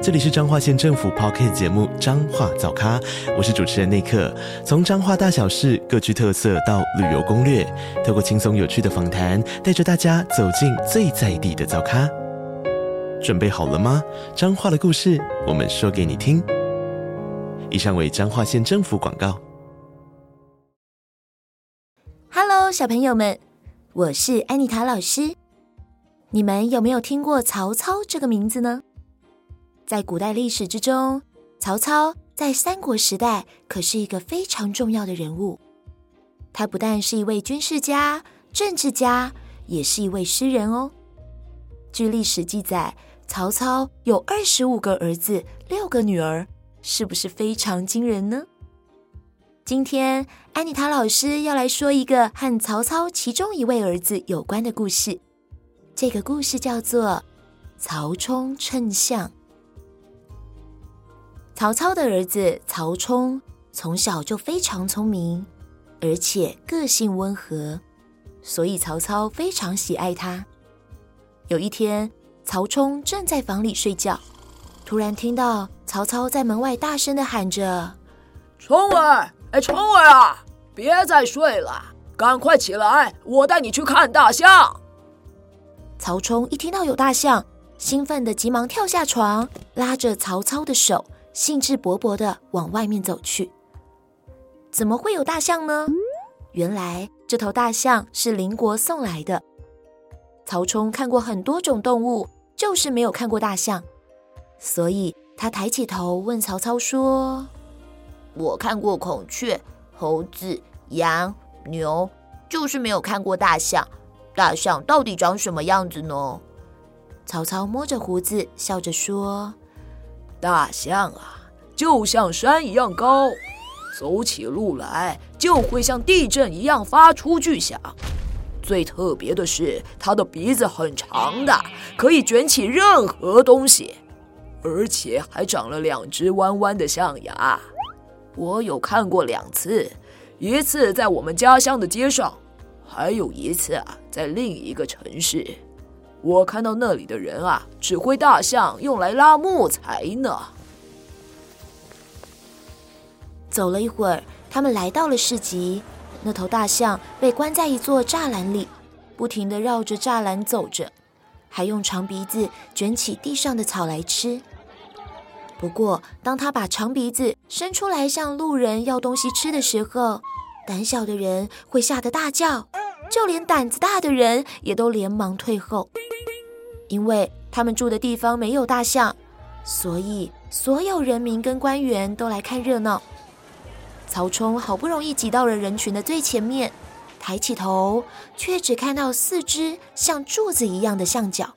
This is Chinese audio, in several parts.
这里是彰化县政府 Podcast 节目《彰化早咖》，我是主持人内克。从彰化大小事各具特色到旅游攻略，透过轻松有趣的访谈，带着大家走进最在地的早咖。准备好了吗？彰化的故事，我们说给你听。以上为彰化县政府广告。Hello，小朋友们，我是安妮塔老师。你们有没有听过曹操这个名字呢？在古代历史之中，曹操在三国时代可是一个非常重要的人物。他不但是一位军事家、政治家，也是一位诗人哦。据历史记载，曹操有二十五个儿子、六个女儿，是不是非常惊人呢？今天安妮塔老师要来说一个和曹操其中一位儿子有关的故事。这个故事叫做《曹冲称象》。曹操的儿子曹冲从小就非常聪明，而且个性温和，所以曹操非常喜爱他。有一天，曹冲正在房里睡觉，突然听到曹操在门外大声的喊着：“冲儿，哎，冲儿啊，别再睡了，赶快起来，我带你去看大象。”曹冲一听到有大象，兴奋的急忙跳下床，拉着曹操的手。兴致勃勃地往外面走去。怎么会有大象呢？原来这头大象是邻国送来的。曹冲看过很多种动物，就是没有看过大象，所以他抬起头问曹操说：“我看过孔雀、猴子、羊、牛，就是没有看过大象。大象到底长什么样子呢？”曹操摸着胡子，笑着说。大象啊，就像山一样高，走起路来就会像地震一样发出巨响。最特别的是，它的鼻子很长的，可以卷起任何东西，而且还长了两只弯弯的象牙。我有看过两次，一次在我们家乡的街上，还有一次啊，在另一个城市。我看到那里的人啊，指挥大象用来拉木材呢。走了一会儿，他们来到了市集。那头大象被关在一座栅栏里，不停地绕着栅栏走着，还用长鼻子卷起地上的草来吃。不过，当他把长鼻子伸出来向路人要东西吃的时候，胆小的人会吓得大叫。就连胆子大的人也都连忙退后，因为他们住的地方没有大象，所以所有人民跟官员都来看热闹。曹冲好不容易挤到了人群的最前面，抬起头，却只看到四只像柱子一样的象脚。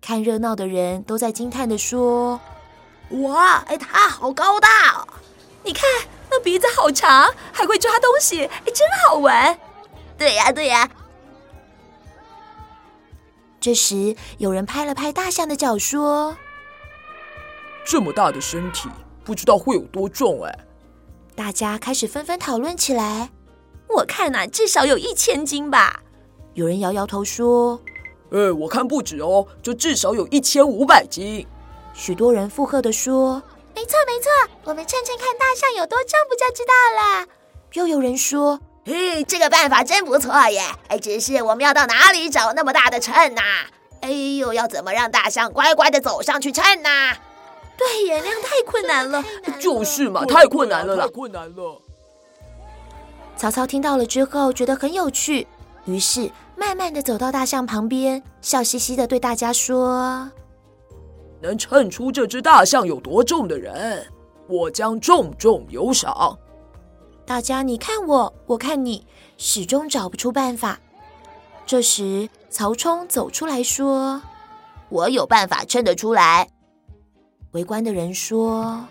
看热闹的人都在惊叹地说：“哇，哎，它好高大哦！你看那鼻子好长，还会抓东西，哎，真好玩。”对呀，对呀。这时，有人拍了拍大象的脚，说：“这么大的身体，不知道会有多重哎。”大家开始纷纷讨论起来。我看呐，至少有一千斤吧。有人摇摇头说：“哎，我看不止哦，就至少有一千五百斤。”许多人附和的说：“没错，没错，我们称称看大象有多重，不就知道了。”又有人说。嘿，这个办法真不错耶！哎，只是我们要到哪里找那么大的秤呐？哎呦，要怎么让大象乖乖的走上去称呐？对呀，那样太困难了。就是嘛，太困难了啦，太困难了。曹操听到了之后，觉得很有趣，于是慢慢的走到大象旁边，笑嘻嘻的对大家说：“能称出这只大象有多重的人，我将重重有赏。”大家你看我，我看你，始终找不出办法。这时，曹冲走出来说：“我有办法称得出来。”围观的人说：“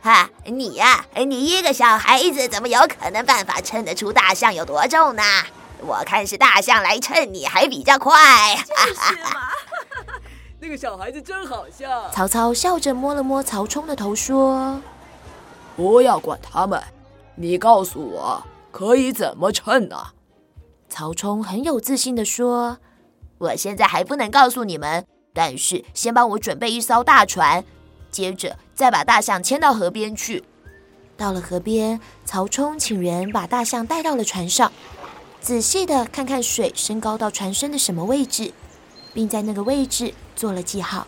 哈，你呀，你一个小孩子怎么有可能办法称得出大象有多重呢？我看是大象来称你还比较快。就是嘛，那个小孩子真好笑。曹操笑着摸了摸曹冲的头，说：“不要管他们，你告诉我可以怎么称呢？”曹冲很有自信地说：“我现在还不能告诉你们，但是先帮我准备一艘大船，接着再把大象牵到河边去。”到了河边，曹冲请人把大象带到了船上，仔细地看看水升高到船身的什么位置，并在那个位置做了记号。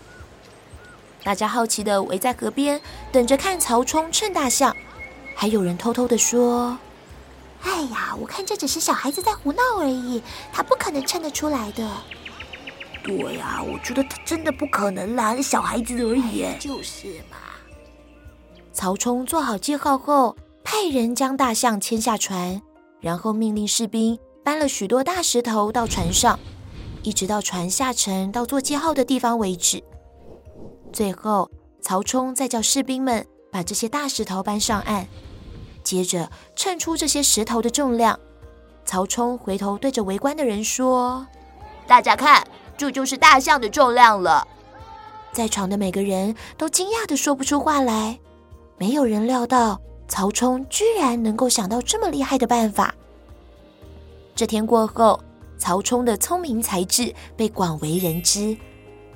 大家好奇地围在河边，等着看曹冲称大象，还有人偷偷的说：“哎呀，我看这只是小孩子在胡闹而已，他不可能称得出来的。”对呀，我觉得他真的不可能啦，小孩子而已。就是嘛。曹冲做好记号后，派人将大象牵下船，然后命令士兵搬了许多大石头到船上，一直到船下沉到做记号的地方为止。最后，曹冲再叫士兵们把这些大石头搬上岸，接着称出这些石头的重量。曹冲回头对着围观的人说：“大家看，这就是大象的重量了。”在场的每个人都惊讶的说不出话来。没有人料到曹冲居然能够想到这么厉害的办法。这天过后，曹冲的聪明才智被广为人知。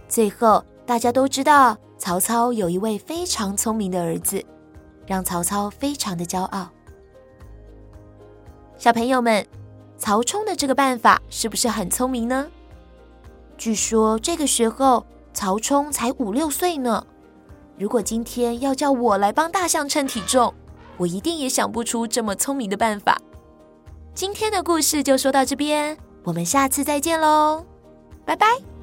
最后，大家都知道曹操有一位非常聪明的儿子，让曹操非常的骄傲。小朋友们，曹冲的这个办法是不是很聪明呢？据说这个时候曹冲才五六岁呢。如果今天要叫我来帮大象称体重，我一定也想不出这么聪明的办法。今天的故事就说到这边，我们下次再见喽，拜拜。